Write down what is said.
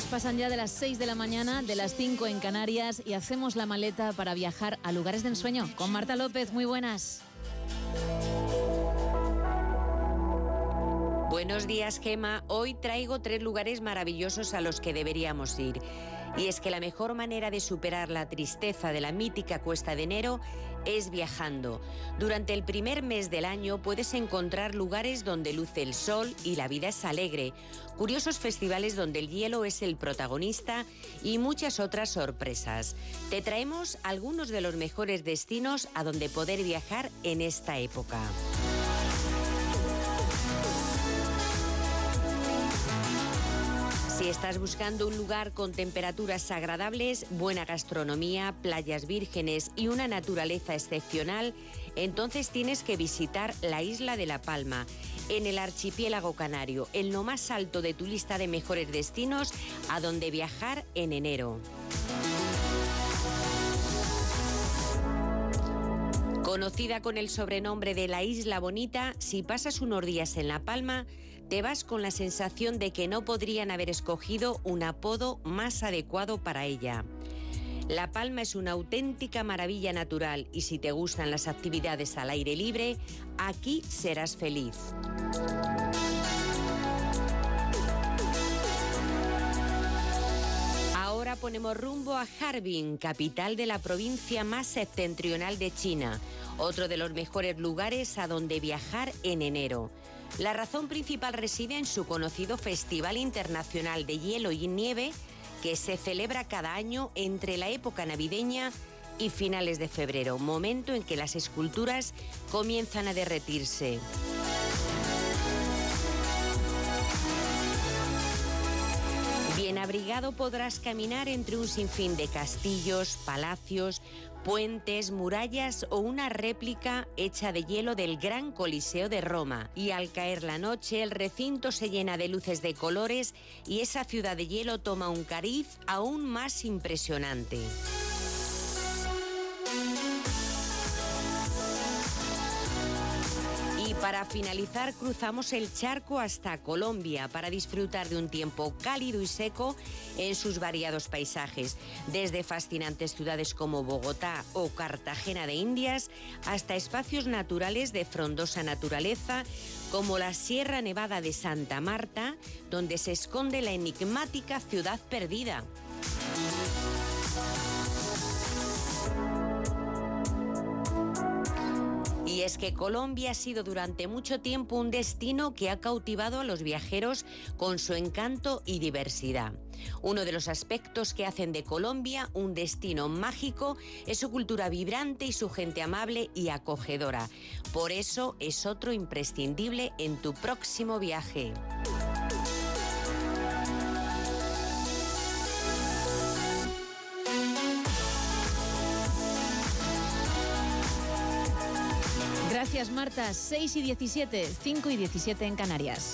pasan ya de las 6 de la mañana, de las 5 en Canarias y hacemos la maleta para viajar a lugares de ensueño con Marta López. Muy buenas. Buenos días, Gema. Hoy traigo tres lugares maravillosos a los que deberíamos ir. Y es que la mejor manera de superar la tristeza de la mítica Cuesta de Enero es viajando. Durante el primer mes del año puedes encontrar lugares donde luce el sol y la vida es alegre, curiosos festivales donde el hielo es el protagonista y muchas otras sorpresas. Te traemos algunos de los mejores destinos a donde poder viajar en esta época. Si estás buscando un lugar con temperaturas agradables, buena gastronomía, playas vírgenes y una naturaleza excepcional, entonces tienes que visitar la isla de La Palma, en el archipiélago canario, en lo más alto de tu lista de mejores destinos a donde viajar en enero. Conocida con el sobrenombre de la Isla Bonita, si pasas unos días en La Palma, te vas con la sensación de que no podrían haber escogido un apodo más adecuado para ella. La Palma es una auténtica maravilla natural y si te gustan las actividades al aire libre, aquí serás feliz. Ahora ponemos rumbo a Harbin, capital de la provincia más septentrional de China, otro de los mejores lugares a donde viajar en enero. La razón principal reside en su conocido Festival Internacional de Hielo y Nieve, que se celebra cada año entre la época navideña y finales de febrero, momento en que las esculturas comienzan a derretirse. Abrigado podrás caminar entre un sinfín de castillos, palacios, puentes, murallas o una réplica hecha de hielo del Gran Coliseo de Roma. Y al caer la noche el recinto se llena de luces de colores y esa ciudad de hielo toma un cariz aún más impresionante. Para finalizar cruzamos el charco hasta Colombia para disfrutar de un tiempo cálido y seco en sus variados paisajes, desde fascinantes ciudades como Bogotá o Cartagena de Indias hasta espacios naturales de frondosa naturaleza como la Sierra Nevada de Santa Marta, donde se esconde la enigmática ciudad perdida. Que Colombia ha sido durante mucho tiempo un destino que ha cautivado a los viajeros con su encanto y diversidad. Uno de los aspectos que hacen de Colombia un destino mágico es su cultura vibrante y su gente amable y acogedora. Por eso es otro imprescindible en tu próximo viaje. Gracias Marta, 6 y 17, 5 y 17 en Canarias.